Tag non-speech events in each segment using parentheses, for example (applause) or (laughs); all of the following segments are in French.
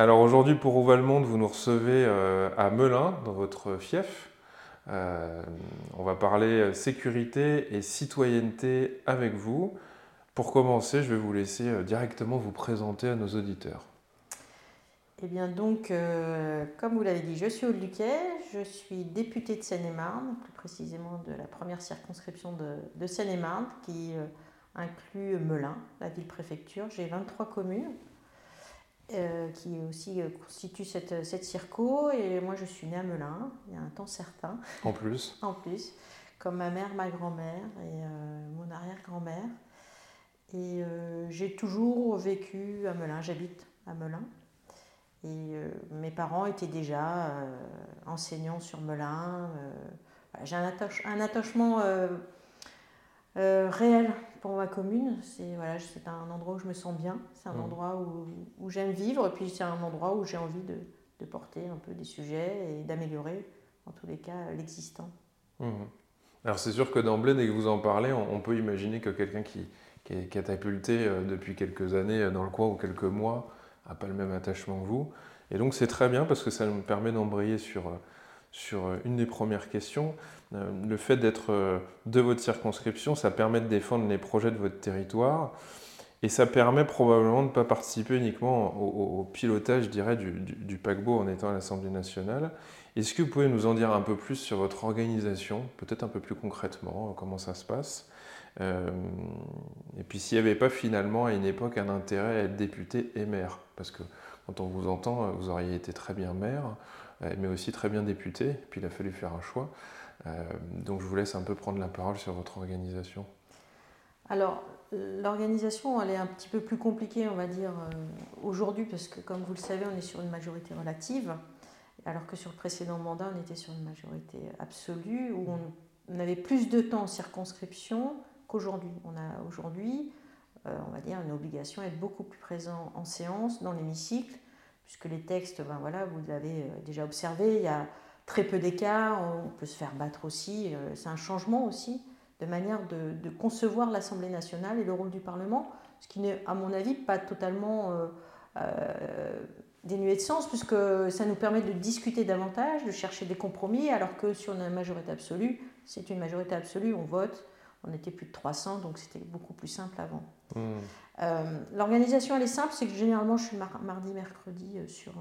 Alors aujourd'hui pour Où monde, vous nous recevez euh, à Melun, dans votre fief. Euh, on va parler sécurité et citoyenneté avec vous. Pour commencer, je vais vous laisser euh, directement vous présenter à nos auditeurs. Eh bien donc, euh, comme vous l'avez dit, je suis Aude Luquet, je suis députée de Seine-et-Marne, plus précisément de la première circonscription de, Seine-et-Marne, qui inclut Melun, la ville-préfecture. J'ai 23 communes. Euh, qui aussi euh, constitue cette, cette circo. Et moi, je suis née à Melun, il y a un temps certain. En plus (laughs) En plus, comme ma mère, ma grand-mère et euh, mon arrière-grand-mère. Et j'ai toujours vécu à Melun, j'habite à Melun. Et mes parents étaient déjà enseignants sur Melun. j'ai un, un, attachement réel pour ma commune. C'est voilà, un endroit où je me sens bien, c'est un mmh. endroit où, où j'aime vivre, et puis c'est un endroit où j'ai envie de, de, porter un peu des sujets et d'améliorer, en tous les cas, l'existant. Mmh. Alors c'est sûr que d'emblée, dès que vous en parlez, on, peut imaginer que quelqu'un qui, qui, est catapulté euh, depuis quelques années euh, dans le coin ou quelques mois n'a pas le même attachement que vous. Et donc c'est très bien parce que ça me permet d'embrayer sur, euh, sur une des premières questions. Euh, le fait d'être euh, de votre circonscription, ça permet de défendre les projets de votre territoire. Et ça permet probablement de ne pas participer uniquement au, pilotage, je dirais, du, paquebot en étant à l'Assemblée nationale. Est-ce que vous pouvez nous en dire un peu plus sur votre organisation, peut-être un peu plus concrètement, comment ça se passe? Euh, Et puis s'il n'y avait pas finalement à une époque un intérêt à être député et maire, parce que quand on vous entend, vous auriez été très bien maire, mais aussi très bien député, puis il a fallu faire un choix. Euh, donc je vous laisse un peu prendre la parole sur votre organisation. Alors, l'organisation, elle est un petit peu plus compliquée, on va dire, euh, aujourd'hui, parce que comme vous le savez, on est sur une majorité relative, alors que sur le précédent mandat, on était sur une majorité absolue, où on, avait plus de temps en circonscription qu'aujourd'hui. On a aujourd'hui, euh, on va dire, une obligation d'être beaucoup plus présent en séance, dans l'hémicycle, puisque les textes, ben voilà, vous l'avez déjà observé, il y a très peu d'écart, on peut se faire battre aussi. Euh, c'est un changement aussi de manière de, concevoir l'Assemblée nationale et le rôle du Parlement, ce qui n'est, à mon avis, pas totalement euh, euh, dénué de sens, puisque ça nous permet de discuter davantage, de chercher des compromis, alors que sur une majorité absolue, c'est une majorité absolue, on vote, on était plus de 300, donc c'était beaucoup plus simple avant. Mmh. L'organisation, elle est simple, c'est que généralement, je suis mardi, mercredi sur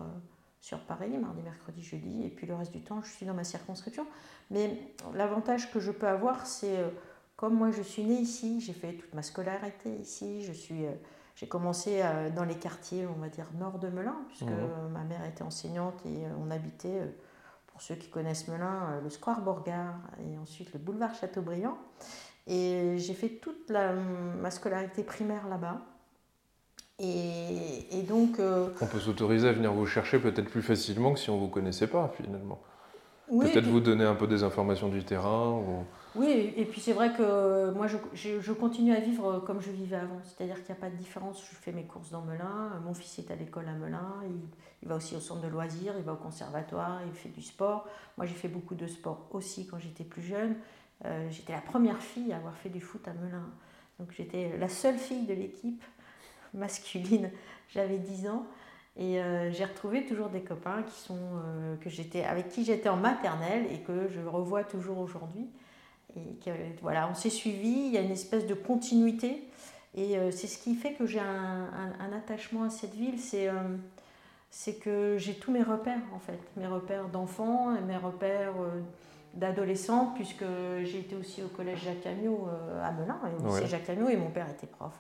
sur Paris, mardi, mercredi, jeudi, et puis le reste du temps, je suis dans ma circonscription. Mais l'avantage que je peux avoir, c'est euh, comme moi, je suis née ici, j'ai fait toute ma scolarité ici, je suis, euh, j'ai commencé euh, dans les quartiers, on va dire, nord de Melun, puisque mmh. ma mère était enseignante et on habitait, pour ceux qui connaissent Melun, le Square Borgard et ensuite le boulevard Chateaubriand. Et j'ai fait toute ma scolarité primaire là-bas. Et, donc. Euh, on peut s'autoriser à venir vous chercher peut-être plus facilement que si on ne vous connaissait pas, finalement. peut-être vous donner un peu des informations du terrain. Oui, et puis c'est vrai que moi, je, je, continue à vivre comme je vivais avant. C'est-à-dire qu'il n'y a pas de différence. Je fais mes courses dans Melun. Mon fils est à l'école à Melun. Il, il, va aussi au centre de loisirs, il va au conservatoire, il fait du sport. Moi, j'ai fait beaucoup de sport aussi quand j'étais plus jeune. Euh, j'étais la première fille à avoir fait du foot à Melun. Donc j'étais la seule fille de l'équipe masculine, (laughs) j'avais 10 ans. Et euh, j'ai retrouvé toujours des copains qui sont, euh, que j'étais, avec qui j'étais en maternelle et que je revois toujours aujourd'hui. Et voilà, on s'est suivis, il y a une espèce de continuité. Et c'est ce qui fait que j'ai un, attachement à cette ville. C'est, c'est que j'ai tous mes repères, en fait. Mes repères d'enfants mes repères d'adolescents, puisque j'ai été aussi au collège Jacques Amiot à Melun. Et Jacques Amiot et mon père était prof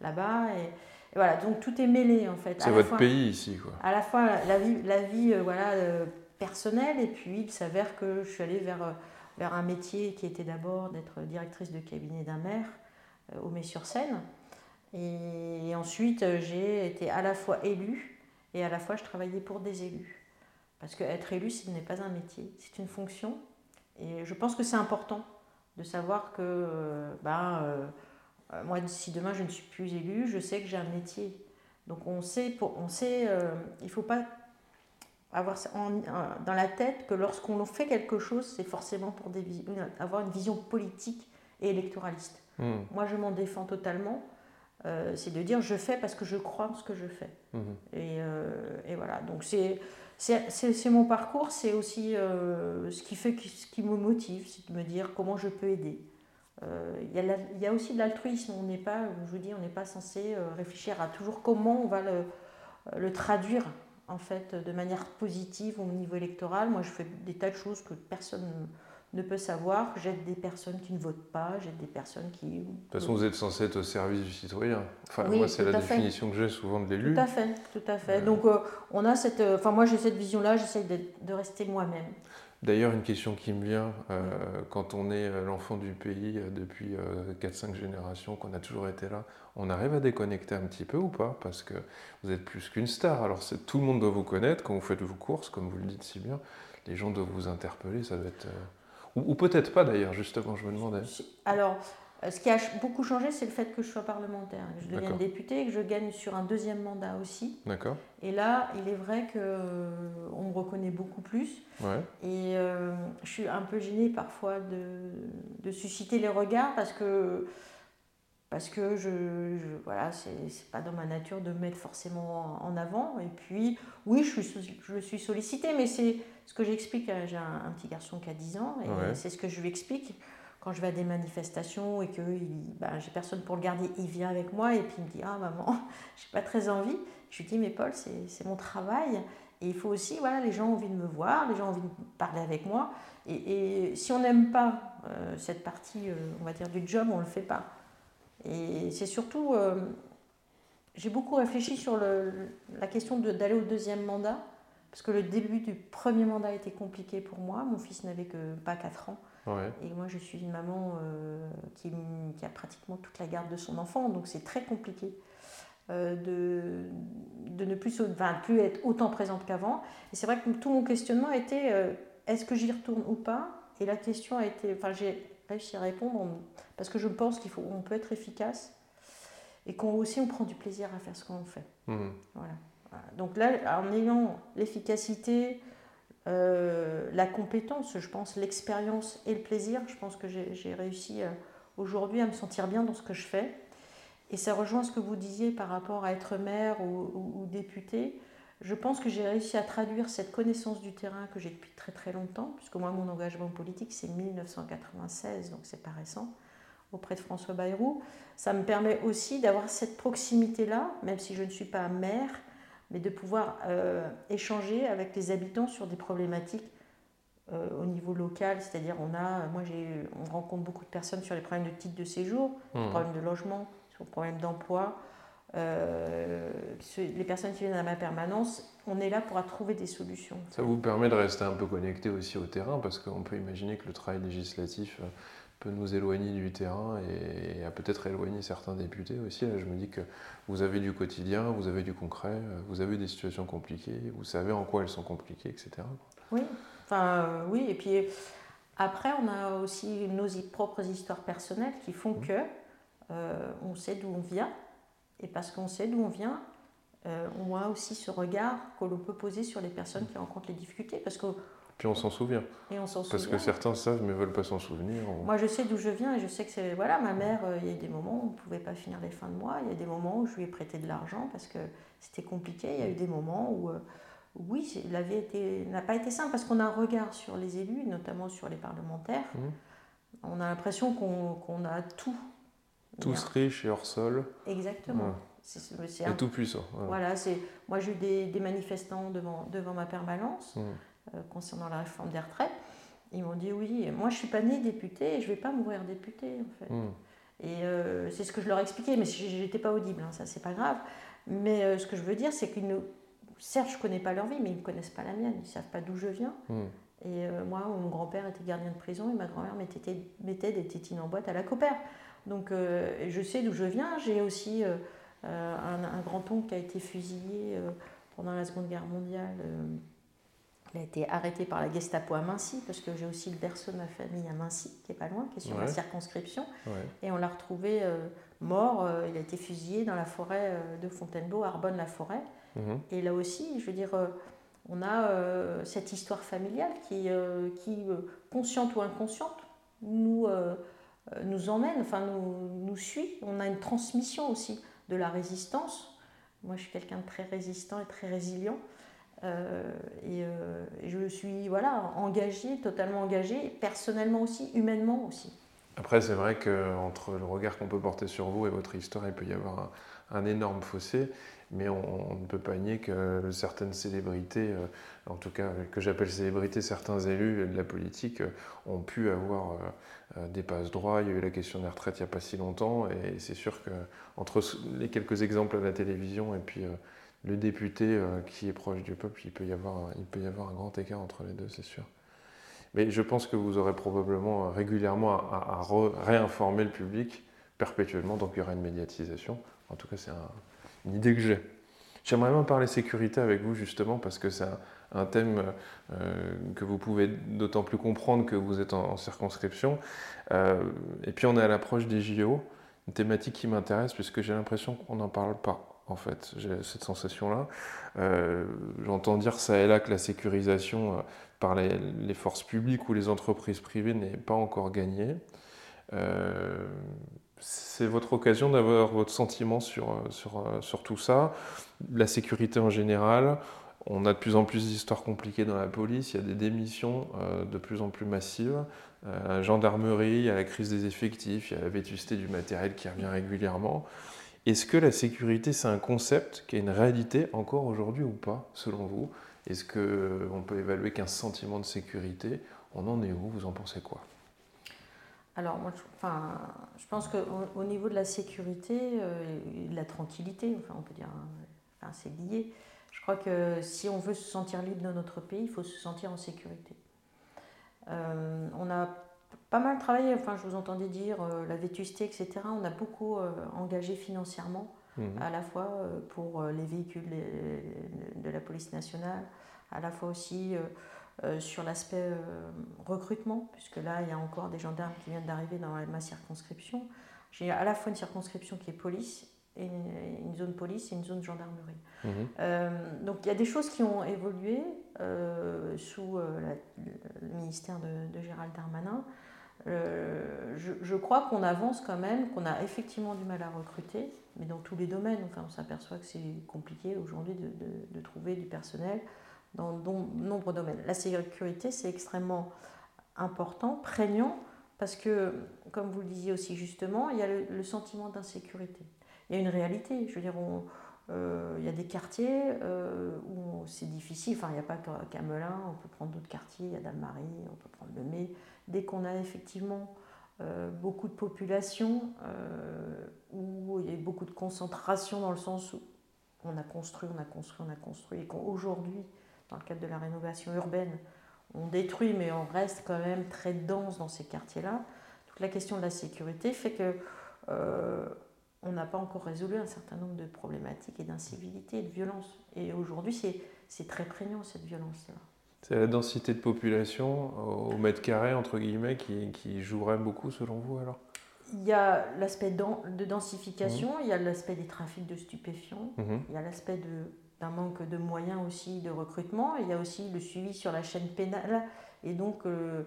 là-bas. Et, voilà, donc tout est mêlé en fait. C'est votre pays ici, quoi. À la fois la vie, la vie euh, voilà, euh, personnelle, et puis il s'avère que je suis allée vers, euh, vers un métier qui était d'abord d'être directrice de cabinet d'un maire au Mets-sur-Seine. Et, ensuite, j'ai été à la fois élue et à la fois je travaillais pour des élus. Parce qu'être élu, ce n'est pas un métier, c'est une fonction. Et je pense que c'est important de savoir que, euh, ben, euh, moi, si demain je ne suis plus élu, je sais que j'ai un métier. Donc on sait, pour, on sait euh, il ne faut pas avoir dans la tête que lorsqu'on fait quelque chose, c'est forcément pour des, avoir une vision politique et électoraliste. Hmm. Moi, je m'en défends totalement. c'est de dire je fais parce que je crois en ce que je fais. Hmm. Et, et, voilà. Donc c'est c'est mon parcours, c'est aussi euh, ce qui fait ce qui me motive, c'est de me dire comment je peux aider. Euh, il y, a aussi de l'altruisme, on n'est pas, je vous dis, on n'est pas censé euh, réfléchir à toujours comment on va le, le, traduire en fait de manière positive au niveau électoral. Moi, je fais des tas de choses que personne ne peut savoir. J'aide des personnes qui ne votent pas, j'aide des personnes qui... De toute façon, vous êtes censé être au service du citoyen. Enfin, moi, c'est la définition que j'ai souvent de l'élu. Tout à fait, tout à fait. Donc, euh, on a cette... Euh, enfin, moi, j'ai cette vision-là, j'essaie de, rester moi-même. D'ailleurs, une question qui me vient, euh, quand on est l'enfant du pays depuis 4-5 générations, qu'on a toujours été là, on arrive à déconnecter un petit peu ou pas? Parce que vous êtes plus qu'une star. Alors, tout le monde doit vous connaître quand vous faites vos courses, comme vous le dites si bien. Les gens doivent vous interpeller, ça doit être... Ou, peut-être pas d'ailleurs, justement, je me demandais. Alors, euh, ce qui a beaucoup changé, c'est le fait que je sois parlementaire. Je deviens député et que je gagne sur un deuxième mandat aussi. D'accord. Et là, il est vrai qu'on euh, me reconnaît beaucoup plus. Ouais. Et euh, je suis un peu gênée parfois de, de, susciter les regards parce que parce que je, je voilà, c'est pas dans ma nature de mettre forcément en avant. Et puis, oui, je suis, je suis sollicitée, mais c'est ce que j'explique. J'ai un, petit garçon qui a 10 ans, et c'est ce que je lui explique quand je vais à des manifestations et que ben, j'ai personne pour le garder. Il vient avec moi et puis il me dit Ah, maman, (laughs) j'ai pas très envie. Je lui dis Mais Paul, c'est mon travail. Et il faut aussi, voilà, les gens ont envie de me voir, les gens ont envie de parler avec moi. Et, si on n'aime pas euh, cette partie, euh, on va dire, du job, on ne le fait pas. Et c'est surtout, euh, j'ai beaucoup réfléchi sur la question d'aller au deuxième mandat, parce que le début du premier mandat était compliqué pour moi. Mon fils n'avait que pas 4 ans. Et moi, je suis une maman euh, qui, a pratiquement toute la garde de son enfant, donc c'est très compliqué. Euh, de, de, ne plus, enfin, plus être autant présente qu'avant. Et c'est vrai que tout mon questionnement était est-ce que j'y retourne ou pas? Et la question a été, enfin, j'ai réussi à répondre parce que je pense qu'il faut, on peut être efficace et qu'on aussi on prend du plaisir à faire ce qu'on fait. Mmh. Voilà. Donc là, en ayant l'efficacité, euh, la compétence, je pense, l'expérience et le plaisir, je pense que j'ai réussi euh, aujourd'hui à me sentir bien dans ce que je fais. Et ça rejoint ce que vous disiez par rapport à être maire ou, ou député. Je pense que j'ai réussi à traduire cette connaissance du terrain que j'ai depuis très très longtemps, puisque moi mon engagement politique c'est 1996, donc c'est pas récent, auprès de François Bayrou. Ça me permet aussi d'avoir cette proximité-là, même si je ne suis pas maire, mais de pouvoir euh, échanger avec les habitants sur des problématiques euh, au niveau local, c'est-à-dire on a, moi on rencontre beaucoup de personnes sur les problèmes de titre de séjour, les mmh. problèmes de logement, sur les problèmes d'emploi, euh, les personnes qui viennent à ma permanence, on est là pour trouver des solutions. Ça vous permet de rester un peu connecté aussi au terrain, parce qu'on peut imaginer que le travail législatif euh, peut nous éloigner du terrain et, a peut-être éloigné certains députés aussi. Là, je me dis que vous avez du quotidien, vous avez du concret, euh, vous avez des situations compliquées, vous savez en quoi elles sont compliquées, etc. Oui, enfin oui, et puis après on a aussi nos propres histoires personnelles qui font mmh. que on sait d'où on vient, et parce qu'on sait d'où on vient, euh, on a aussi ce regard que l'on peut poser sur les personnes qui rencontrent les difficultés. Parce que, Puis on s'en souvient. Et on s'en Parce que certains savent mais ne veulent pas s'en souvenir. Moi je sais d'où je viens et je sais que c'est. Voilà, ma mère, euh, il y a des moments où on ne pouvait pas finir les fins de mois, il y a des moments où je lui ai prêté de l'argent parce que c'était compliqué, il y a eu des moments où. Euh, oui, la vie n'a pas été simple parce qu'on a un regard sur les élus, notamment sur les parlementaires. Mmh. On a l'impression qu'on a tout tous riches et hors sol. Exactement. C'est et tout puissant. Voilà, c'est moi j'ai eu des, des, manifestants devant, devant ma permanence euh, concernant la réforme des retraites. Ils m'ont dit oui, moi je suis pas né député et je vais pas mourir député en fait. Et euh, c'est ce que je leur expliquais, mais j'étais pas audible, hein, ça c'est pas grave. Mais euh, ce que je veux dire, c'est qu'ils ne. Certes, je connais pas leur vie, mais ils ne connaissent pas la mienne, ils savent pas d'où je viens. Et moi, mon grand-père était gardien de prison et ma grand-mère mettait, mettait, des tétines en boîte à la copère. Donc euh, je sais d'où je viens. J'ai aussi euh, euh, un, grand-oncle qui a été fusillé pendant la Seconde Guerre mondiale Il a été arrêté par la Gestapo à Mincy, parce que j'ai aussi le berceau de ma famille à Mincy, qui est pas loin, qui est sur la circonscription. Et on l'a retrouvé mort, il a été fusillé dans la forêt de Fontainebleau, Arbonne-la-Forêt. Mhm. Et là aussi, je veux dire, on a cette histoire familiale qui, qui consciente ou inconsciente, nous, nous emmène, enfin nous, nous suit. On a une transmission aussi de la résistance. Moi, je suis quelqu'un de très résistant et très résilient. Euh, euh, et, je suis voilà, engagée, totalement engagée, personnellement aussi, humainement aussi. Après, c'est vrai qu'entre le regard qu'on peut porter sur vous et votre histoire, il peut y avoir un, énorme fossé, mais on, ne peut pas nier que certaines célébrités, euh, en tout cas que j'appelle célébrités, certains élus de la politique, ont pu avoir des passes droits. Il y a eu la question des retraites il n'y a pas si longtemps, et c'est sûr qu'entre les quelques exemples à la télévision et puis le député euh, qui est proche du peuple, il peut, y avoir, il peut y avoir un grand écart entre les deux, c'est sûr. Mais je pense que vous aurez probablement euh, régulièrement à, réinformer le public perpétuellement, donc il y aura une médiatisation. En tout cas, c'est une idée que j'ai. J'aimerais bien parler sécurité avec vous justement parce que c'est un, thème euh, que vous pouvez d'autant plus comprendre que vous êtes en, circonscription. et puis on est à l'approche des JO, une thématique qui m'intéresse puisque j'ai l'impression qu'on n'en parle pas en fait. J'ai cette sensation-là. Euh, j'entends dire ça et là que la sécurisation euh, par les, forces publiques ou les entreprises privées n'est pas encore gagnée. Euh, c'est votre occasion d'avoir votre sentiment sur, sur, sur, tout ça, la sécurité en général. On a de plus en plus d'histoires compliquées dans la police, il y a des démissions de plus en plus massives. gendarmerie, il y a la crise des effectifs, il y a la vétusté du matériel qui revient régulièrement. Est-ce que la sécurité, c'est un concept qui a une réalité encore aujourd'hui ou pas, selon vous? Est-ce qu'on peut évaluer qu'un sentiment de sécurité? On en est où? Vous en pensez quoi? Alors, moi, je, enfin, je pense qu'au niveau de la sécurité euh, de la tranquillité, enfin, on peut dire, enfin, c'est lié. Je crois que si on veut se sentir libre dans notre pays, il faut se sentir en sécurité. Euh, on a pas mal travaillé, enfin je vous entendais dire euh, la vétusté, etc. On a beaucoup euh, engagé financièrement, mhm. à la fois pour les véhicules de la police nationale, à la fois aussi sur l'aspect recrutement, puisque là il y a encore des gendarmes qui viennent d'arriver dans ma circonscription. J'ai à la fois une circonscription qui est police et une, zone police et une zone gendarmerie. Mhm. donc il y a des choses qui ont évolué sous le ministère de, de Gérald Darmanin. Euh, je, crois qu'on avance quand même, qu'on a effectivement du mal à recruter, mais dans tous les domaines. Enfin, on s'aperçoit que c'est compliqué aujourd'hui de, trouver du personnel dans de nombreux domaines. La sécurité, c'est extrêmement important, prégnant, parce que, comme vous le disiez aussi justement, il y a le, sentiment d'insécurité. Il y a une réalité. Je veux dire, euh, il y a des quartiers euh, où c'est difficile. Enfin, il n'y a pas qu'à Melun, on peut prendre d'autres quartiers. Il y a Dame-Marie, on peut prendre le Mai dès qu'on a effectivement euh, beaucoup de population, où il y a beaucoup de concentration dans le sens où on a construit, on a construit, on a construit, et qu'aujourd'hui, dans le cadre de la rénovation urbaine, on détruit, mais on reste quand même très dense dans ces quartiers-là. Toute la question de la sécurité fait que on n'a pas encore résolu un certain nombre de problématiques et d'incivilité et de violence. Et aujourd'hui, c'est très prégnant cette violence-là. C'est la densité de population au mètre carré, entre guillemets, qui, qui jouerait beaucoup selon vous alors? Il y a l'aspect de densification, mmh. il y a l'aspect des trafics de stupéfiants, mmh. il y a l'aspect d'un manque de moyens aussi de recrutement, il y a aussi le suivi sur la chaîne pénale. Et donc, euh,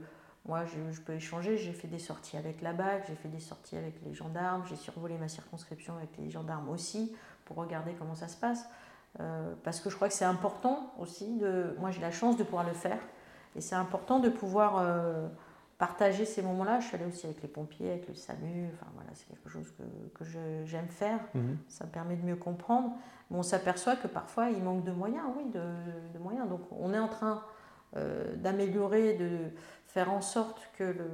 moi, je, je, peux échanger, j'ai fait des sorties avec la BAC, j'ai fait des sorties avec les gendarmes, j'ai survolé ma circonscription avec les gendarmes aussi, pour regarder comment ça se passe. Euh, parce que je crois que c'est important aussi. De, moi, j'ai la chance de pouvoir le faire. Et c'est important de pouvoir euh, partager ces moments-là. Je suis allée aussi avec les pompiers, avec le SAMU. Enfin, voilà, c'est quelque chose que, que j'aime faire. Mhm. Ça me permet de mieux comprendre. Mais on s'aperçoit que parfois, il manque de moyens, oui, de, de moyens. Donc, on est en train d'améliorer, de faire en sorte que le,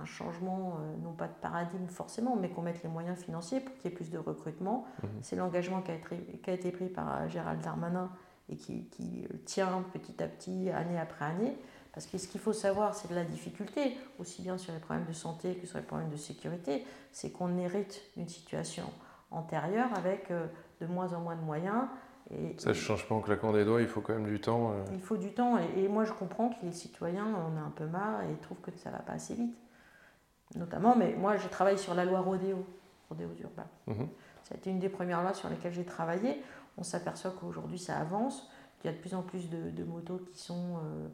un changement, euh, non pas de paradigme forcément, mais qu'on mette les moyens financiers pour qu'il y ait plus de recrutement. Mhm. C'est l'engagement qui, qui, a été pris par euh, Gérald Darmanin et qui, qui, tient petit à petit, année après année. Parce que ce qu'il faut savoir, c'est de la difficulté, aussi bien sur les problèmes de santé que sur les problèmes de sécurité, c'est qu'on hérite d'une situation antérieure avec euh, de moins en moins de moyens ça ne change pas en claquant des doigts, il faut quand même du temps. Il faut du temps, et, moi je comprends que les citoyens en ont un peu marre et trouvent que ça ne va pas assez vite. Notamment, mais moi je travaille sur la loi Rodéo, Rodéo urbain. Mhm. Ça a été une des premières lois sur lesquelles j'ai travaillé. On s'aperçoit qu'aujourd'hui ça avance, qu'il y a de plus en plus de, motos qui sont euh,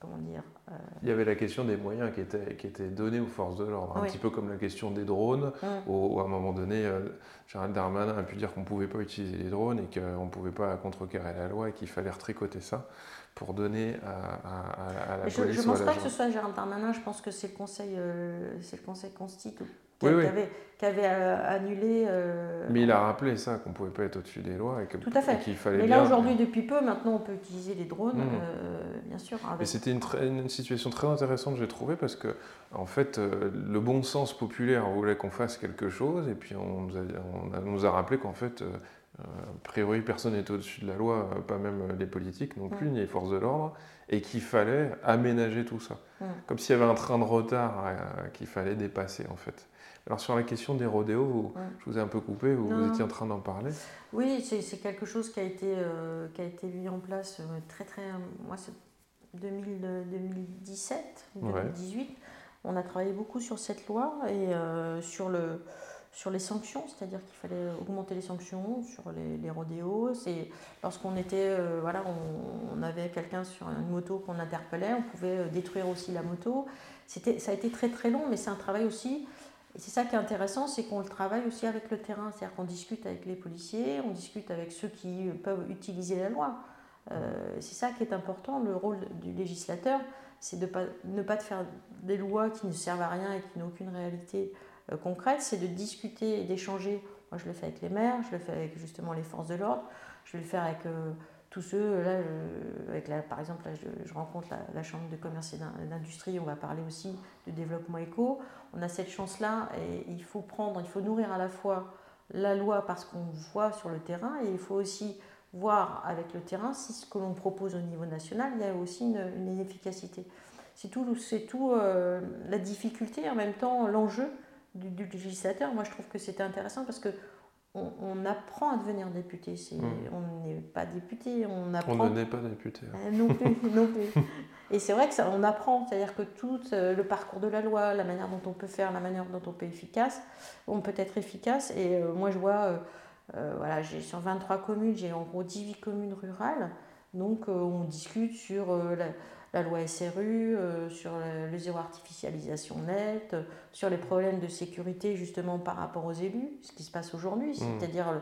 comment dire euh, Il y avait la question des moyens qui étaient, qui étaient donnés aux forces de l'ordre, un petit peu comme la question des drones, où, à un moment donné, euh, Gérald Darmanin a pu dire qu'on ne pouvait pas utiliser les drones et qu'on ne pouvait pas contrecarrer la loi et qu'il fallait retricoter ça pour donner à, la je, police. Je ne pense pas que ce soit Gérald Darmanin, je pense que c'est le Conseil, c'est le conseil constitue qui, avait, euh, annulé. Euh, mais il a rappelé ça, qu'on ne pouvait pas être au-dessus des lois et, Tout à fait. qu'il fallait. Mais là, aujourd'hui, depuis peu, maintenant, on peut utiliser les drones, mmh. euh, bien sûr. Et c'était une, une, situation très intéressante, j'ai trouvé, parce que, en fait, le bon sens populaire voulait qu'on fasse quelque chose, et puis on nous a, on nous a rappelé qu'en fait. a priori, personne n'est au-dessus de la loi, pas même les politiques non plus, mmh. ni les forces de l'ordre, et qu'il fallait aménager tout ça. Mmh. Comme s'il y avait un train de retard qu'il fallait dépasser, en fait. Alors sur la question des rodéos, je vous ai un peu coupé, vous, étiez en train d'en parler. Oui, c'est quelque chose qui a été, euh, qui a été mis en place euh, très très... Moi c'est 2017, 2018. On a travaillé beaucoup sur cette loi et euh, sur, le, sur les sanctions, c'est-à-dire qu'il fallait augmenter les sanctions sur les, les rodéos. C'est lorsqu'on était, voilà, on, on avait quelqu'un sur une moto qu'on interpellait, on pouvait détruire aussi la moto. C'était, ça a été très très long, mais c'est un travail aussi et c'est ça qui est intéressant, c'est qu'on le travaille aussi avec le terrain, c'est-à-dire qu'on discute avec les policiers, on discute avec ceux qui peuvent utiliser la loi. Euh, c'est ça qui est important, le rôle du législateur, c'est de pas, ne pas de faire des lois qui ne servent à rien et qui n'ont aucune réalité euh, concrète, c'est de discuter et d'échanger. Moi, je le fais avec les maires, je le fais avec justement les forces de l'ordre, je vais le faire avec euh, tous ceux, là, avec la, par exemple, je, rencontre la, Chambre de commerce et d'industrie, on va parler aussi de développement éco. On a cette chance-là et il faut prendre, il faut nourrir à la fois la loi parce qu'on voit sur le terrain et il faut aussi voir avec le terrain si ce que l'on propose au niveau national, il y a aussi une, une efficacité. C'est tout, c'est tout euh, la difficulté et en même temps l'enjeu du, du, législateur. Moi, je trouve que c'était intéressant parce que on, apprend à devenir député. Hmm. On n'est pas député, on apprend. On n'est pas député. Euh, non plus, (laughs) non plus. Et c'est vrai que ça, on apprend, c'est-à-dire que tout euh, le parcours de la loi, la manière dont on peut faire, la manière dont on peut efficace, on peut être efficace. Et euh, moi, je vois, voilà, j'ai sur 23 communes, j'ai en gros 18 communes rurales. Donc, on discute sur la, la loi SRU, euh, sur le, zéro artificialisation nette, sur les problèmes de sécurité justement par rapport aux élus, ce qui se passe aujourd'hui, mmh. c'est-à-dire,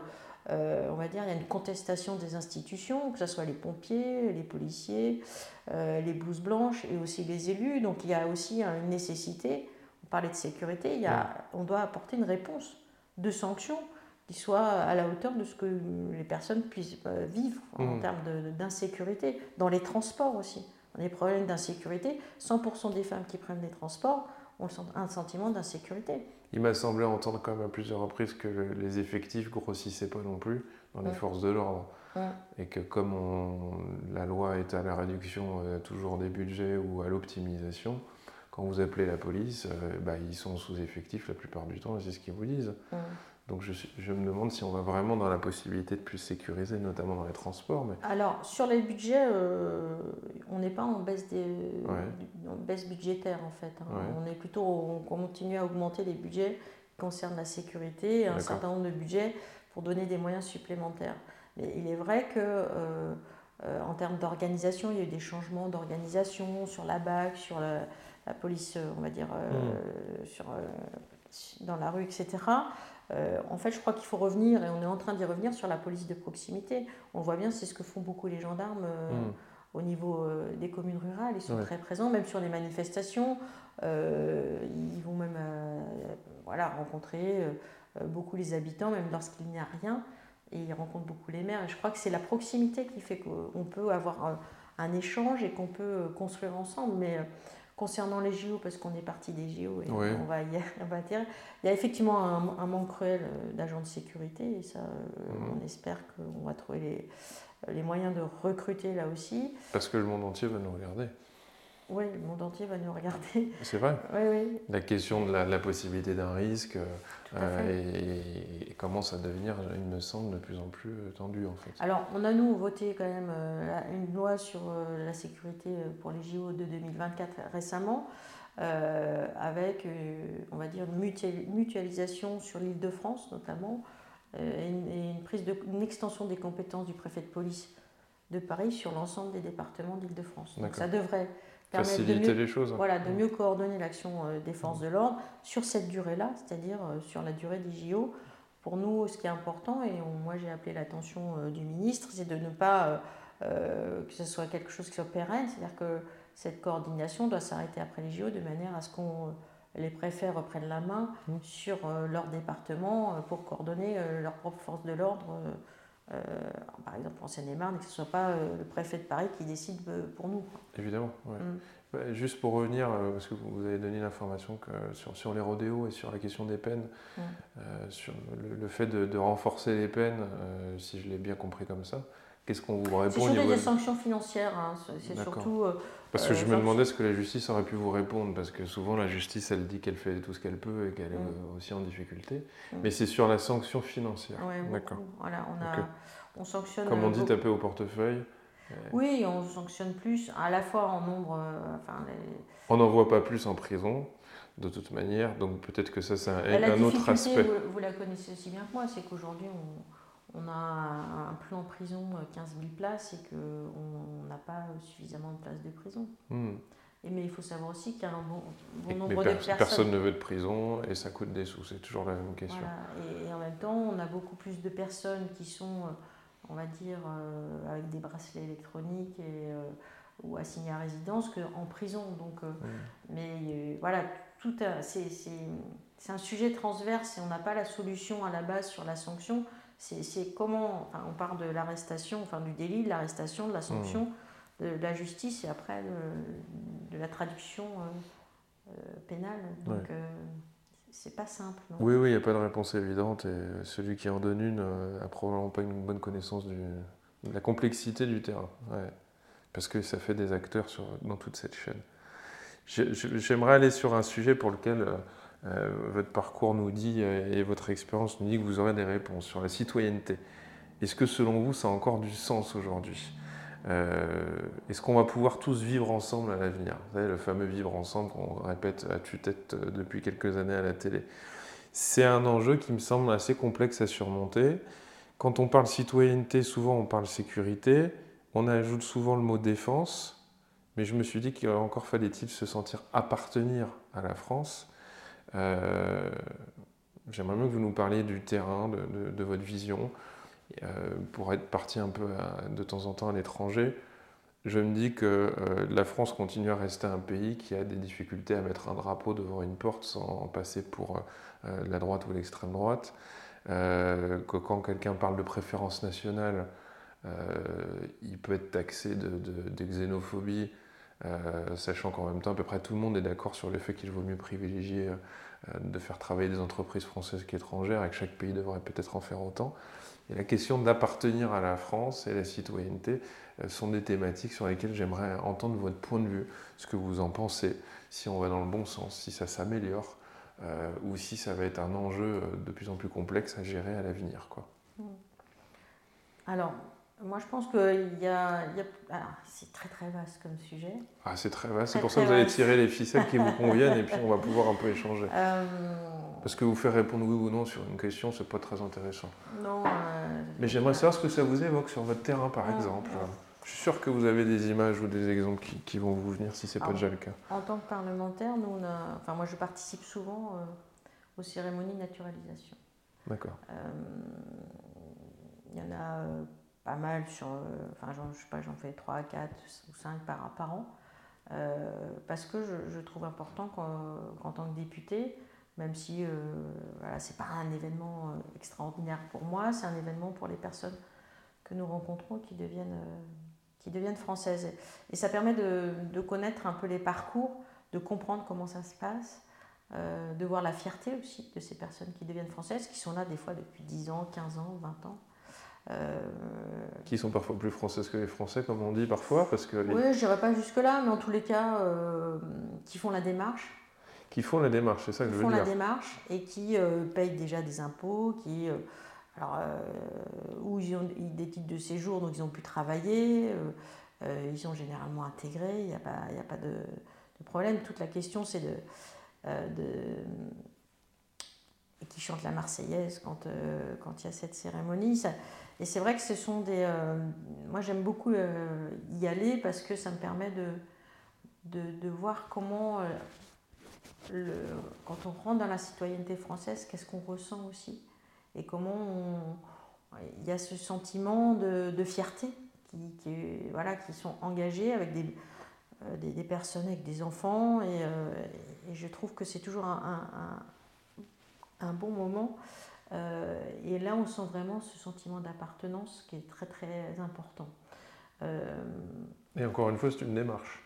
euh, on va dire, il y a une contestation des institutions, que ce soit les pompiers, les policiers, euh, les blouses blanches et aussi les élus. Donc il y a aussi une nécessité, on parlait de sécurité, il y a, mmh. on doit apporter une réponse de sanctions qui soit à la hauteur de ce que les personnes puissent vivre en mmh. termes d'insécurité, dans les transports aussi des problèmes d'insécurité, 100% des femmes qui prennent des transports ont un sentiment d'insécurité. Il m'a semblé entendre quand même à plusieurs reprises que les effectifs grossissaient pas non plus dans les forces de l'ordre. Et que comme la loi est à la réduction euh, toujours des budgets ou à l'optimisation, quand vous appelez la police, euh, bah, ils sont sous effectifs la plupart du temps et c'est ce qu'ils vous disent. Donc je, je, me demande si on va vraiment dans la possibilité de plus sécuriser, notamment dans les transports. Mais... Alors sur les budgets, euh, on n'est pas en baisse, des, baisse budgétaire en fait. Hein. On est plutôt, on continue à augmenter les budgets qui concernent la sécurité et un certain nombre de budgets pour donner des moyens supplémentaires. Mais il est vrai que euh, euh, en termes d'organisation, il y a eu des changements d'organisation sur la BAC, sur la, police, on va dire, mmh. sur, dans la rue, etc. Euh, en fait, je crois qu'il faut revenir, et on est en train d'y revenir, sur la police de proximité. On voit bien, c'est ce que font beaucoup les gendarmes euh, hmm. au niveau euh, des communes rurales. Ils sont très présents, même sur les manifestations. ils vont même voilà, rencontrer beaucoup les habitants, même lorsqu'il n'y a rien. Et ils rencontrent beaucoup les maires. Et je crois que c'est la proximité qui fait qu'on peut avoir un, échange et qu'on peut construire ensemble. Mais Concernant les JO, parce qu'on est parti des JO et on, va y, il y a effectivement un, manque cruel euh, d'agents de sécurité et ça, euh, mhm. on espère qu'on va trouver les, les, moyens de recruter là aussi. Parce que le monde entier va nous regarder. Oui, le monde entier va nous regarder. C'est vrai (laughs) Oui, oui. La question de la, possibilité d'un risque euh, et, commence à devenir, il me semble, de plus en plus tendu en fait. Alors, on a nous voté quand même euh, une loi sur euh, la sécurité pour les JO de 2024 récemment. avec, on va dire, une mutualisation sur l'île de France notamment, et une, prise de, une extension des compétences du préfet de police de Paris sur l'ensemble des départements d'île de France. Donc ça devrait Faciliter de mieux, les choses. Voilà, de mieux coordonner l'action euh, des forces de l'ordre sur cette durée-là, c'est-à-dire euh, sur la durée des JO. Pour nous, ce qui est important, et moi j'ai appelé l'attention euh, du ministre, c'est de ne pas que ce soit quelque chose qui soit pérenne, c'est-à-dire que cette coordination doit s'arrêter après les JO de manière à ce qu'on les préfets reprennent la main mmh. sur leur département pour coordonner leurs propres forces de l'ordre. Par exemple en Seine-et-Marne, que ce ne soit pas le préfet de Paris qui décide pour nous. Évidemment, oui. Mmh. Bah, juste pour revenir, euh, parce que vous avez donné l'information sur, sur, les rodéos et sur la question des peines, euh, sur le, fait de, renforcer les peines, euh, si je l'ai bien compris comme ça, qu'est-ce qu'on vous répond C'est surtout des sanctions financières, hein. c'est surtout... parce que je me demandais ce que la justice aurait pu vous répondre, parce que souvent la justice, elle dit qu'elle fait tout ce qu'elle peut et qu'elle est mm. aussi en difficulté, mm. mais c'est sur la sanction financière. D'accord. Voilà, on, a, on sanctionne... Comme on dit, taper au portefeuille. Oui, on sanctionne plus, à la fois en nombre. Euh, enfin, On n'en voit pas plus en prison, de toute manière, donc peut-être que ça, c'est un, autre aspect. Vous, vous, la connaissez aussi bien que moi, c'est qu'aujourd'hui, on, on, a un plan prison 15 euh, 000 places et qu'on n'a pas suffisamment de places de prison. Hmm. Et, mais il faut savoir aussi qu'il y a un bon, nombre de personnes. Personne ne veut de prison et ça coûte des sous, c'est toujours la même question. Et, et, en même temps, on a beaucoup plus de personnes qui sont euh, on va dire, euh, avec des bracelets électroniques et, euh, ou assignés à résidence qu'en prison. Donc, euh, Mais voilà, tout c'est un sujet transverse et on n'a pas la solution à la base sur la sanction. C'est comment, enfin, on parle de l'arrestation, enfin du délit, de l'arrestation, de la sanction, de, la justice et après de, la traduction pénale. Donc, c'est pas simple. oui, oui, il n'y a pas de réponse évidente et celui qui en donne une euh, a probablement pas une bonne connaissance de la complexité du terrain. Parce que ça fait des acteurs sur, dans toute cette chaîne. J'aimerais aller sur un sujet pour lequel euh, euh, votre parcours nous dit et votre expérience nous dit que vous aurez des réponses sur la citoyenneté. Est-ce que selon vous, ça a encore du sens aujourd'hui euh, est-ce qu'on va pouvoir tous vivre ensemble à l'avenir? Vous savez, le fameux vivre ensemble qu'on répète à tue-tête euh, depuis quelques années à la télé. C'est un enjeu qui me semble assez complexe à surmonter. Quand on parle citoyenneté, souvent on parle sécurité. On ajoute souvent le mot défense. Mais je me suis dit qu'il encore fallait-il se sentir appartenir à la France. Euh, j'aimerais bien que vous nous parliez du terrain, de votre vision. Euh, pour être parti un peu de temps en temps à l'étranger, je me dis que euh, la France continue à rester un pays qui a des difficultés à mettre un drapeau devant une porte sans passer pour la droite ou l'extrême droite. que quand quelqu'un parle de préférence nationale, il peut être taxé de, de xénophobie, sachant qu'en même temps, à peu près tout le monde est d'accord sur le fait qu'il vaut mieux privilégier de faire travailler des entreprises françaises qu'étrangères et que chaque pays devrait peut-être en faire autant. Et la question d'appartenir à la France et la citoyenneté euh, sont des thématiques sur lesquelles j'aimerais entendre votre point de vue, ce que vous en pensez, si on va dans le bon sens, si ça s'améliore, euh, ou si ça va être un enjeu euh, de plus en plus complexe à gérer à l'avenir. Alors, moi, je pense qu'il y a. c'est très très vaste comme sujet. Ah, c'est très vaste. C'est pour ça que vous allez tirer les ficelles qui vous (laughs) conviennent et puis on va pouvoir un peu échanger. Euh, Parce que vous faire répondre oui ou non sur une question, c'est pas très intéressant. Non. Euh, Mais j'aimerais savoir ce que ça vous évoque sur votre terrain, par ah, exemple. Je suis sûr que vous avez des images ou des exemples qui, vont vous venir si ce n'est pas déjà le cas. En tant que parlementaire, nous, on a, enfin, moi, je participe souvent euh, aux cérémonies de naturalisation. D'accord. Il y en a pas mal sur. Euh, enfin, je sais pas, j'en fais 3, 4 ou 5 par, par an. Euh, parce que je, trouve important qu'en tant que député, même si euh, voilà, ce n'est pas un événement extraordinaire pour moi, c'est un événement pour les personnes que nous rencontrons qui deviennent, qui deviennent françaises. Et ça permet de, de, connaître un peu les parcours, de comprendre comment ça se passe, de voir la fierté aussi de ces personnes qui deviennent françaises, qui sont là des fois depuis 10 ans, 15 ans, 20 ans. Qui sont parfois plus françaises que les Français, comme on dit parfois parce que Oui, je dirais pas jusque-là, mais en tous les cas, qui font la démarche. Qui font la démarche, c'est ça que je veux dire. Qui font la démarche et qui payent déjà des impôts, qui alors, euh, où ils ont des titres de séjour, donc ils ont pu travailler, euh, euh, ils sont généralement intégrés, il n'y a pas, a pas de, problème. Toute la question, c'est de, de qui chante la Marseillaise quand quand il y a cette cérémonie. et c'est vrai que ce sont des. moi, j'aime beaucoup y aller parce que ça me permet de, de, de voir comment, le, quand on rentre dans la citoyenneté française, qu'est-ce qu'on ressent aussi et comment il y a ce sentiment de, fierté qui, voilà, qui sont engagés avec des, euh, des, personnes avec des enfants et, euh, je trouve que c'est toujours un, bon moment. Euh, et là, on sent vraiment ce sentiment d'appartenance qui est très très important. et encore une fois, c'est une démarche.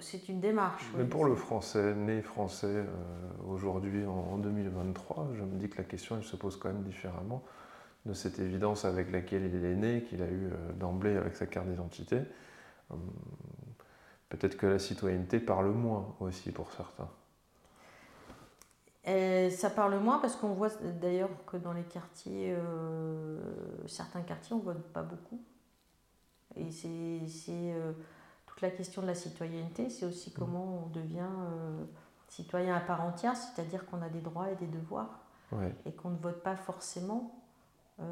C'est une démarche. Mais pour le français, né français euh, aujourd'hui en, 2023, je me dis que la question elle se pose quand même différemment de cette évidence avec laquelle il est né, qu'il a eu euh, d'emblée avec sa carte d'identité. Hum, peut-être que la citoyenneté parle moins aussi pour certains. Et ça parle moins parce qu'on voit d'ailleurs que dans les quartiers, euh, certains quartiers, on ne vote pas beaucoup. Et c'est toute la question de la citoyenneté, c'est aussi mm. comment on devient euh, citoyen à part entière, c'est-à-dire qu'on a des droits et des devoirs et qu'on ne vote pas forcément. Euh,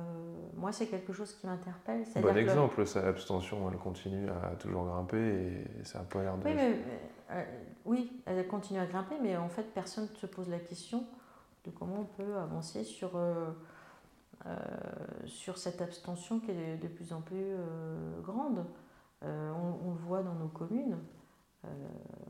moi, c'est quelque chose qui m'interpelle. Bon exemple, sa abstention, elle continue à toujours grimper et ça n'a pas l'air de... Oui, mais, euh, oui, elle continue à grimper, mais en fait, personne ne se pose la question de comment on peut avancer sur, sur cette abstention qui est de plus en plus grande. Euh, on, le voit dans nos communes, euh,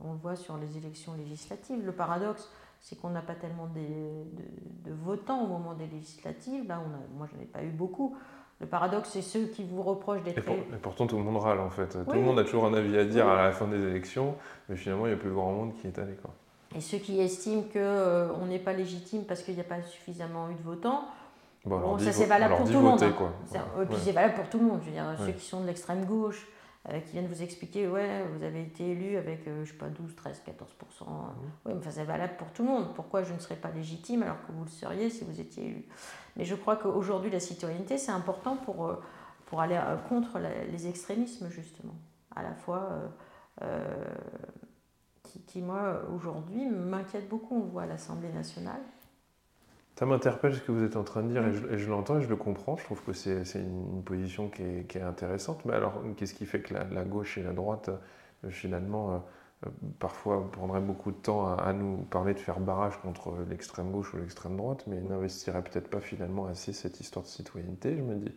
on le voit sur les élections législatives. Le paradoxe, c'est qu'on n'a pas tellement de, votants au moment des législatives. Là, on a, moi, je n'en ai pas eu beaucoup. Le paradoxe, c'est ceux qui vous reprochent d'être. Et, pourtant, tout le monde râle en fait. Tout le monde a toujours un avis à dire à la fin des élections, mais finalement, il n'y a plus grand monde qui est allé. Quoi. Et ceux qui estiment qu'on euh, n'est pas légitime parce qu'il n'y a pas suffisamment eu de votants, bon, ça c'est valable pour tout le monde. Hein. Quoi. Et puis c'est valable pour tout le monde. Je veux dire, ceux qui sont de l'extrême gauche, euh, qui viennent vous expliquer ouais, vous avez été élu avec, euh, je sais pas, 12, 13, 14%. Oui, mais c'est valable pour tout le monde. Pourquoi je ne serais pas légitime alors que vous le seriez si vous étiez élu? Mais je crois qu'aujourd'hui, la citoyenneté, c'est important pour, euh, pour aller contre les extrémismes, justement. À la fois, qui, qui, moi, aujourd'hui, m'inquiète beaucoup. On voit à l'Assemblée nationale. Ça m'interpelle ce que vous êtes en train de dire et je, l'entends et je le comprends. Je trouve que c'est une position qui est, intéressante. Mais alors, qu'est-ce qui fait que la, gauche et la droite, euh, finalement, euh, parfois prendraient beaucoup de temps à, nous parler de faire barrage contre l'extrême gauche ou l'extrême droite, mais n'investiraient peut-être pas finalement assez cette histoire de citoyenneté, je me dis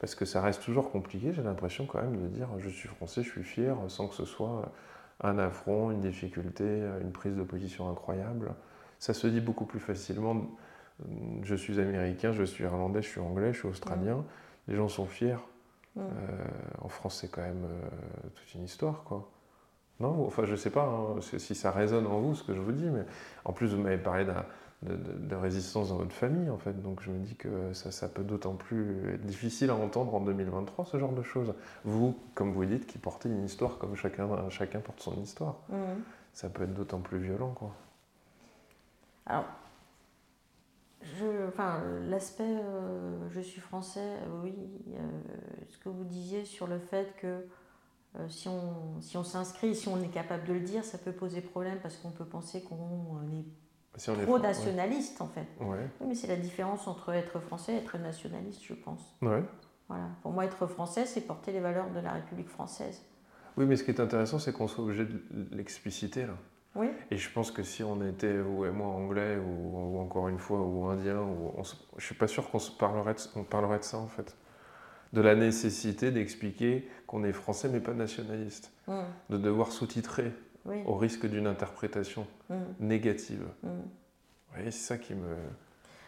Parce que ça reste toujours compliqué, j'ai l'impression quand même de dire je suis français, je suis fier, sans que ce soit un affront, une difficulté, une prise de position incroyable. Ça se dit beaucoup plus facilement je suis américain, je suis irlandais, je suis anglais, je suis australien. Les gens sont fiers. Euh, en France, c'est quand même euh, toute une histoire, quoi. Non Enfin, je sais pas hein, si ça résonne en vous, ce que je vous dis, mais en plus, vous m'avez parlé de, résistance dans votre famille, en fait. Donc, je me dis que ça, ça peut d'autant plus être difficile à entendre en 2023, ce genre de choses. Vous, comme vous dites, qui portez une histoire comme chacun, chacun porte son histoire, ça peut être d'autant plus violent, quoi. Alors, je, enfin, l'aspect euh, je suis français, euh, oui, euh, ce que vous disiez sur le fait que si on si on s'inscrit, si on est capable de le dire, ça peut poser problème parce qu'on peut penser qu'on est trop nationaliste en fait. Oui, mais c'est la différence entre être français et être nationaliste, je pense. Ouais. Voilà. Pour moi, être français, c'est porter les valeurs de la République française. Oui, mais ce qui est intéressant, c'est qu'on soit obligé de l'expliciter là. Et je pense que si on était, vous et moi, anglais, ou, encore une fois, ou indien, ou on, je suis pas sûr qu'on parlerait, de, parlerait de ça, en fait. De la nécessité d'expliquer qu'on est français, mais pas nationaliste. Mm. De devoir sous-titrer au risque d'une interprétation mm. négative. Mm. c'est ça qui me...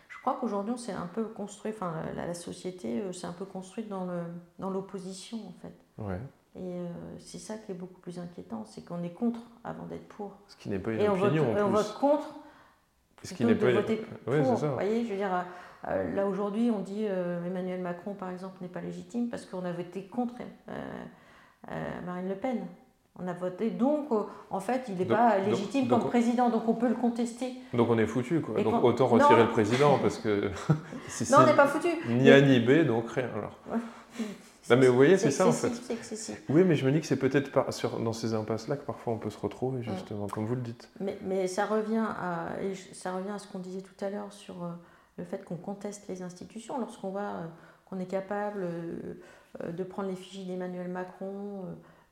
Je crois qu'aujourd'hui, on s'est un peu construit, enfin, la, la société euh, s'est un peu construite dans l'opposition, dans en fait. Ouais. Et euh, c'est ça qui est beaucoup plus inquiétant, c'est qu'on est contre avant d'être pour. Ce qui n'est pas une et opinion. On vote, en on vote contre Ce qui n'est pas. Voter pour, Vous voyez, je veux dire, euh, là aujourd'hui, on dit euh, Emmanuel Macron, par exemple, n'est pas légitime parce qu'on a voté contre Marine Le Pen. On a voté, donc en fait, il n'est pas légitime comme président, donc on peut le contester. Donc on est foutu, quoi. donc autant retirer le président, parce que. (laughs) (laughs) non, on n'est pas foutu. Ni A ni B, donc rien. Alors. Non, mais vous voyez, c'est ça en fait. Oui, mais je me dis que c'est peut-être dans ces impasses-là que parfois on peut se retrouver, justement, comme vous le dites. Mais, mais, ça, revient à, ça revient à ce qu'on disait tout à l'heure sur euh, le fait qu'on conteste les institutions. Lorsqu'on voit euh, qu'on est capable euh, de prendre l'effigie d'Emmanuel Macron,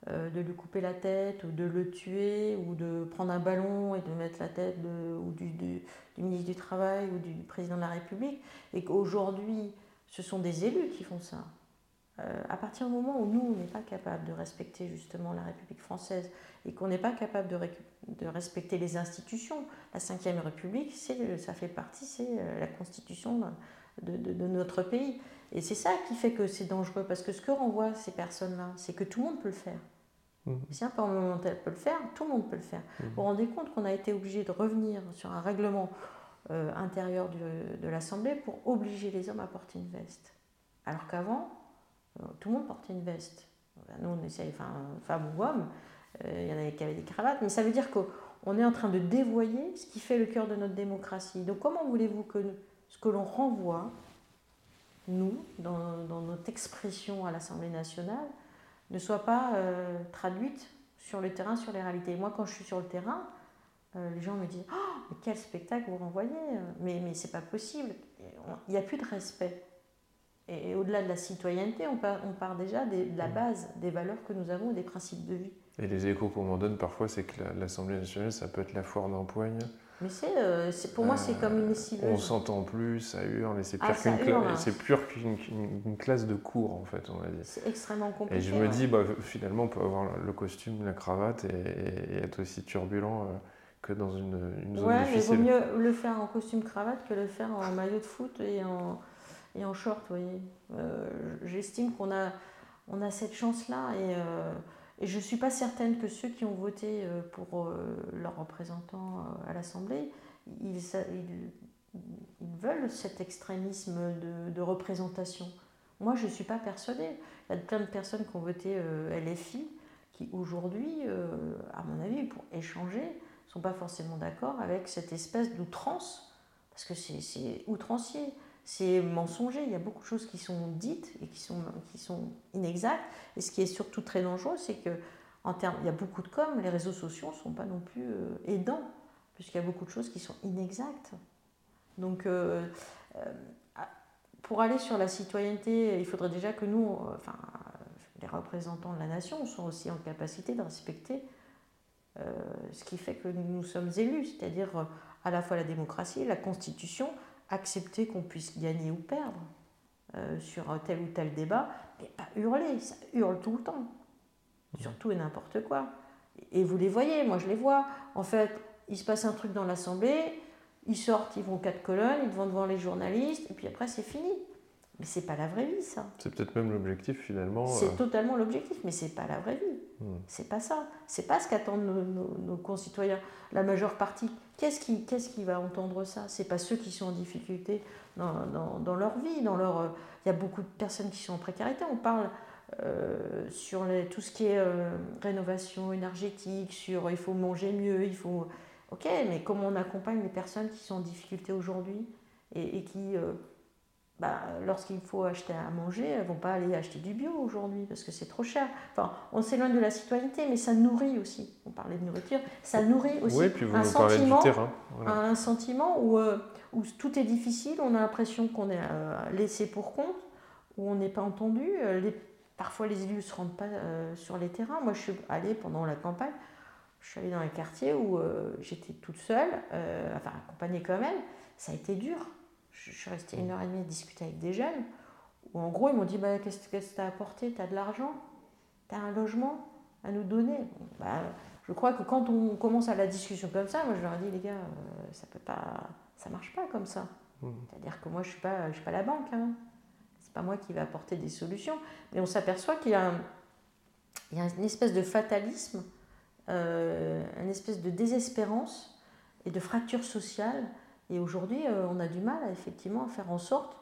de lui couper la tête, ou de le tuer, ou de prendre un ballon et de mettre la tête ou du, du, ministre du Travail ou du président de la République, et qu'aujourd'hui, ce sont des élus qui font ça. Euh, à partir du moment où nous, on n'est pas capable de respecter justement la République française et qu'on n'est pas capable de, de, respecter les institutions, la Ve République, ça fait partie, c'est euh, la constitution de, de, notre pays. Et c'est ça qui fait que c'est dangereux, parce que ce que renvoient ces personnes-là, c'est que tout le monde peut le faire. Mmh. Si un parlementaire peut le faire, tout le monde peut le faire. Mmh. Vous vous rendez compte qu'on a été obligé de revenir sur un règlement euh, intérieur de l'Assemblée pour obliger les hommes à porter une veste. Alors qu'avant, tout le monde portait une veste. Nous, on essaye, enfin, femme ou homme, euh, il y en avait qui avaient des cravates, mais ça veut dire qu'on est en train de dévoyer ce qui fait le cœur de notre démocratie. Donc comment voulez-vous que ce que l'on renvoie, nous, dans, notre expression à l'Assemblée nationale, ne soit pas euh, traduite sur le terrain, sur les réalités? Moi, quand je suis sur le terrain, les gens me disent oh, mais quel spectacle vous renvoyez Mais, mais c'est pas possible. Il n'y a plus de respect. Et au-delà de la citoyenneté, on part, on part déjà de la mm. base des valeurs que nous avons, des principes de vie. Et les échos qu'on m'en donne parfois, c'est que l'Assemblée nationale, ça peut être la foire d'empoigne. Mais c'est, euh, pour moi, c'est comme une lessiveuse. On s'entend plus, ça hurle, et c'est ah, pure qu'une classe de cours, en fait, on va dire. C'est extrêmement compliqué. Et je me dis, bah, finalement, on peut avoir le costume, la cravate, et, être aussi turbulent euh, que dans une, une zone ouais, difficile. mais vaut mieux le faire en costume cravate que le faire en maillot de foot et en et en short, vous voyez. Euh, j'estime qu'on a, on a cette chance-là et, euh, et je ne suis pas certaine que ceux qui ont voté euh, pour leurs représentants à l'Assemblée, ils, ils, veulent cet extrémisme de, de représentation. Moi, je ne suis pas persuadée. Il y a plein de personnes qui ont voté LFI qui aujourd'hui, à mon avis, pour échanger, ne sont pas forcément d'accord avec cette espèce d'outrance, parce que c'est outrancier c'est mensonger. Il y a beaucoup de choses qui sont dites et qui sont, qui sont inexactes. Et ce qui est surtout très dangereux, c'est que en termes, il y a beaucoup de com, les réseaux sociaux ne sont pas non plus euh, aidants, puisqu'il y a beaucoup de choses qui sont inexactes. Donc, euh, euh, pour aller sur la citoyenneté, il faudrait déjà que nous, enfin, les représentants de la nation, soient aussi en capacité de respecter ce qui fait que nous sommes élus, c'est-à-dire à la fois la démocratie, la constitution, accepter qu'on puisse gagner ou perdre euh, sur tel ou tel débat, mais pas hurler, ça hurle tout le temps, surtout et n'importe quoi. Et vous les voyez, moi je les vois. En fait, il se passe un truc dans l'Assemblée, ils sortent, ils vont quatre colonnes, ils vont devant les journalistes, et puis après c'est fini. Mais c'est pas la vraie vie, ça. C'est peut-être même l'objectif finalement. C'est euh. totalement l'objectif, mais c'est pas la vraie vie. C'est pas ça. C'est pas ce qu'attendent nos, concitoyens. La majeure partie, qu'est-ce qui, qui va entendre ça? C'est pas ceux qui sont en difficulté dans, leur vie, dans leur. Il y a beaucoup de personnes qui sont en précarité. On parle euh, sur tout ce qui est euh, rénovation énergétique, sur il faut manger mieux, il faut. Ok, mais comment on accompagne les personnes qui sont en difficulté aujourd'hui et, qui bah, lorsqu'il faut acheter à manger, elles ne vont pas aller acheter du bio aujourd'hui parce que c'est trop cher. Enfin, on s'éloigne de la citoyenneté, mais ça nourrit aussi. On parlait de nourriture, ça nourrit aussi un, sentiment, un sentiment où, euh, où tout est difficile, on a l'impression qu'on est euh, laissé pour compte, où on n'est pas entendu. Euh, les, parfois, les élus ne se rendent pas sur les terrains. Moi, je suis allée pendant la campagne, je suis allée dans un quartier où j'étais toute seule, enfin accompagnée quand même. Ça a été dur je suis restée une heure et demie à discuter avec des jeunes, où en gros ils m'ont dit bah, Qu'est-ce que tu as apporté? Tu as de l'argent? Tu as un logement à nous donner? Bah, Je crois que quand on commence à la discussion comme ça, moi je leur dis Les gars, euh, ça peut pas, ça marche pas comme ça. Mmh. C'est-à-dire que moi je ne suis, pas, je suis pas la banque. Hein. C'est pas moi qui vais apporter des solutions. Mais on s'aperçoit qu'il y, a il y a une espèce de fatalisme, euh, une espèce de désespérance et de fracture sociale Et aujourd'hui, on a du mal à, effectivement à faire en sorte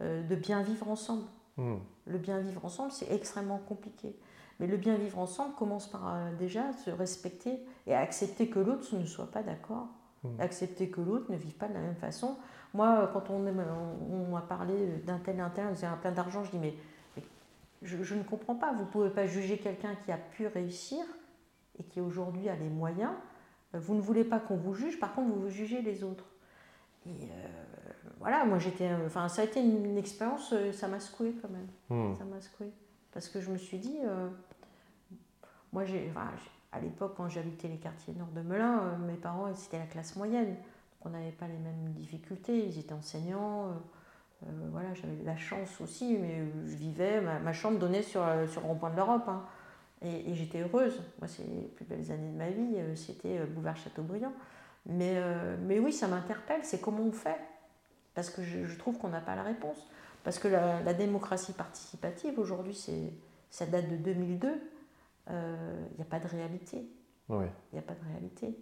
de bien vivre ensemble. Hmm. Le bien vivre ensemble, c'est extrêmement compliqué. Mais le bien vivre ensemble commence par déjà se respecter et accepter que l'autre ne soit pas d'accord, hmm. accepter que l'autre ne vive pas de la même façon. Moi, quand on, on, m'a parlé d'un tel, un tel, on un plein d'argent, je dis mais, je, ne comprends pas. Vous ne pouvez pas juger quelqu'un qui a pu réussir et qui aujourd'hui a les moyens. Vous ne voulez pas qu'on vous juge, par contre, vous, vous jugez les autres. Et euh, voilà, moi j'étais. Enfin, ça a été une, expérience, euh, ça m'a secoué quand même. Hmm. Ça m'a secoué. Parce que je me suis dit. Euh, moi, j'ai, à l'époque, quand j'habitais les quartiers nord de Melun, mes parents, c'était la classe moyenne on n'avait pas les mêmes difficultés. Ils étaient enseignants. Euh, euh, voilà, j'avais la chance aussi, mais je vivais, ma, chambre donnait sur, sur le rond-point de l'Europe. Hein. et, j'étais heureuse. Moi, c'est les plus belles années de ma vie, c'était Boulevard Châteaubriand. Mais, mais oui, ça m'interpelle, c'est comment on fait? Parce que je, trouve qu'on n'a pas la réponse. Parce que la, démocratie participative, aujourd'hui, ça date de 2002. Il n'y a pas de réalité. Il n'y a pas de réalité.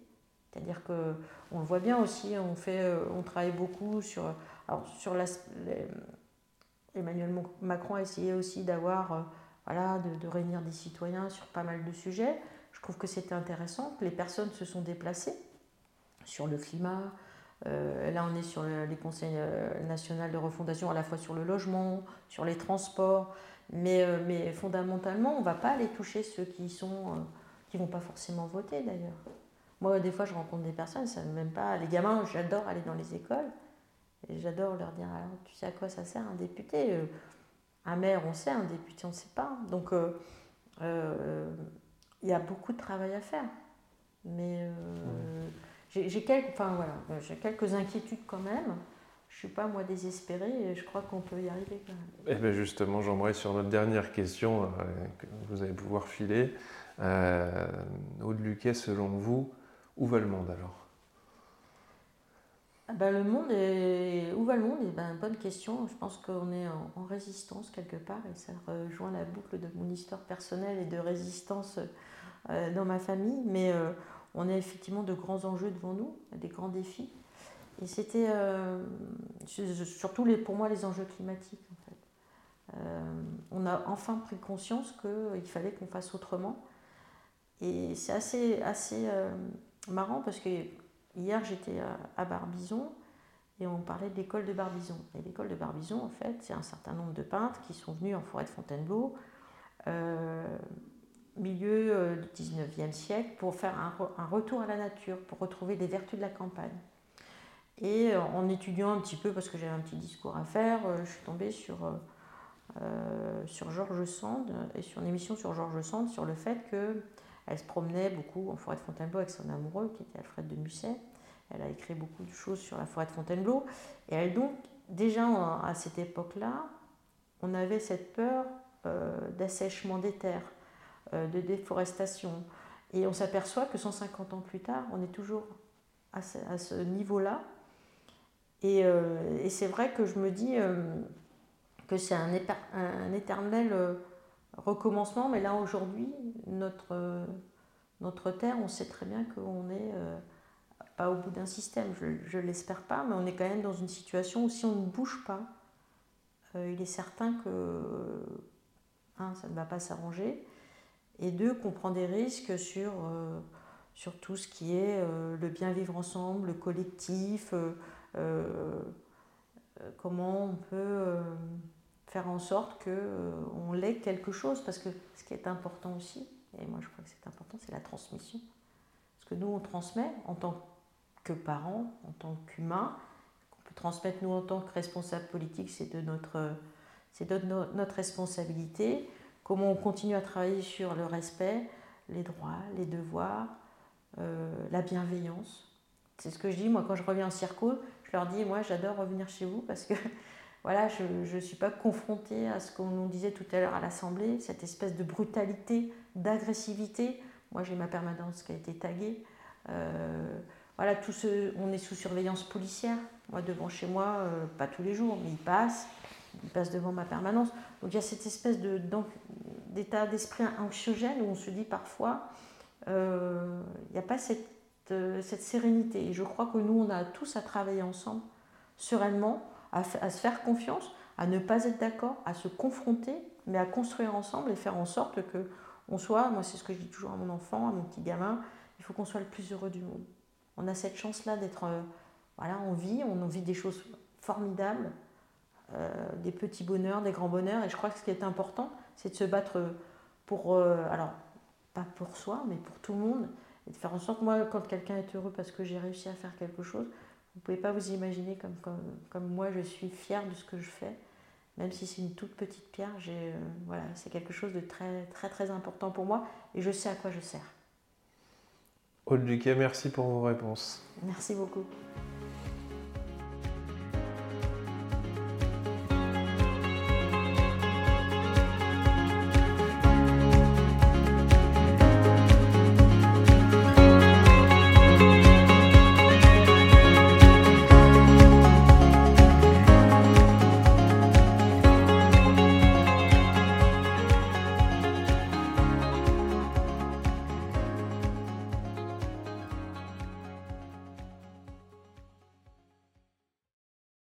C'est-à-dire que on le voit bien aussi, on, fait, euh, on travaille beaucoup sur, alors sur la, Emmanuel Macron a essayé aussi d'avoir, euh, voilà, de, réunir des citoyens sur pas mal de sujets. Je trouve que c'était intéressant, que les personnes se sont déplacées sur le climat. Euh, là, on est sur les conseils nationaux de refondation, à la fois sur le logement, sur les transports. Mais, mais fondamentalement, on ne va pas aller toucher ceux qui sont, qui vont pas forcément voter d'ailleurs. Moi, des fois, je rencontre des personnes, ça m'aime pas. Les gamins, j'adore aller dans les écoles. Et j'adore leur dire alors, tu sais à quoi ça sert un député? Euh, Un maire, on sait, un député, on ne sait pas. Donc, euh, euh, il y a beaucoup de travail à faire. Mais j'ai quelques, enfin, voilà, quelques inquiétudes quand même. Je ne suis pas, moi, désespérée et je crois qu'on peut y arriver quand même. Eh bien justement, j'aimerais sur notre dernière question que vous allez pouvoir filer. Aude Luquet, selon vous, où va le monde alors? Ah ben, le monde est... Où va le monde? Eh ben, Bonne question. Je pense qu'on est en, résistance quelque part et ça rejoint la boucle de mon histoire personnelle et de résistance euh, dans ma famille. Mais euh, on a effectivement de grands enjeux devant nous, des grands défis. Et c'était euh, surtout pour moi les enjeux climatiques. Fait. on a enfin pris conscience qu'il fallait qu'on fasse autrement. Et c'est assez, marrant parce que hier j'étais à, Barbizon et on parlait de l'école de Barbizon. Et l'école de Barbizon, en fait, c'est un certain nombre de peintres qui sont venus en forêt de Fontainebleau, euh, milieu euh, du 19e siècle, pour faire un, retour à la nature, pour retrouver les vertus de la campagne. Et euh, en étudiant un petit peu, parce que j'avais un petit discours à faire, je suis tombée sur, sur Georges Sand et sur une émission sur Georges Sand sur le fait que elle se promenait beaucoup en forêt de Fontainebleau avec son amoureux qui était Alfred de Musset. Elle a écrit beaucoup de choses sur la forêt de Fontainebleau. Et elle donc, déjà à cette époque-là, on avait cette peur euh, d'assèchement des terres, euh, de déforestation. Et on s'aperçoit que 150 ans plus tard, on est toujours à ce, niveau-là. Euh, et, c'est vrai que je me dis que c'est un, éternel recommencement, mais là aujourd'hui, notre, notre Terre, on sait très bien qu'on n'est euh, pas au bout d'un système, je ne l'espère pas, mais on est quand même dans une situation où si on ne bouge pas, euh, il est certain que, ça ne va pas s'arranger, et deux, qu'on prend des risques sur, euh, sur tout ce qui est le bien vivre ensemble, le collectif, comment on peut faire en sorte qu'on euh, on l'ait quelque chose, parce que ce qui est important aussi, et moi je crois que c'est important, c'est la transmission. Parce que nous, on transmet en tant que parents, en tant qu'humains, qu'on peut transmettre nous en tant que responsables politiques, c'est de notre, c'est de notre responsabilité. Comment on continue à travailler sur le respect, les droits, les devoirs, euh, la bienveillance. C'est ce que je dis, moi quand je reviens en circo, je leur dis, moi j'adore revenir chez vous parce que (laughs) voilà, je ne suis pas confrontée à ce qu'on nous disait tout à l'heure à l'Assemblée, cette espèce de brutalité, d'agressivité. Moi, j'ai ma permanence qui a été taguée. Euh, voilà, tout ce, on est sous surveillance policière. Moi, devant chez moi, euh, pas tous les jours, mais il passe. Il passe devant ma permanence. Donc il y a cette espèce d'état d'esprit anxiogène où on se dit parfois, euh, il n'y a pas cette euh, cette, sérénité. Et je crois que nous, on a tous à travailler ensemble, sereinement, à, se faire confiance, à ne pas être d'accord, à se confronter, mais à construire ensemble et faire en sorte que on soit, moi c'est ce que je dis toujours à mon enfant, à mon petit gamin, il faut qu'on soit le plus heureux du monde. On a cette chance-là d'être, euh, voilà, on vit, on vit des choses formidables, des petits bonheurs, des grands bonheurs, et je crois que ce qui est important, c'est de se battre pour, euh, alors pas pour soi, mais pour tout le monde, et de faire en sorte, moi, quand quelqu'un est heureux parce que j'ai réussi à faire quelque chose, vous ne pouvez pas vous imaginer comme, comme, comme, moi, je suis fière de ce que je fais, même si c'est une toute petite pierre, euh, voilà, c'est quelque chose de très, très, très important pour moi, et je sais à quoi je sers. Aude Duquet, merci pour vos réponses. Merci beaucoup.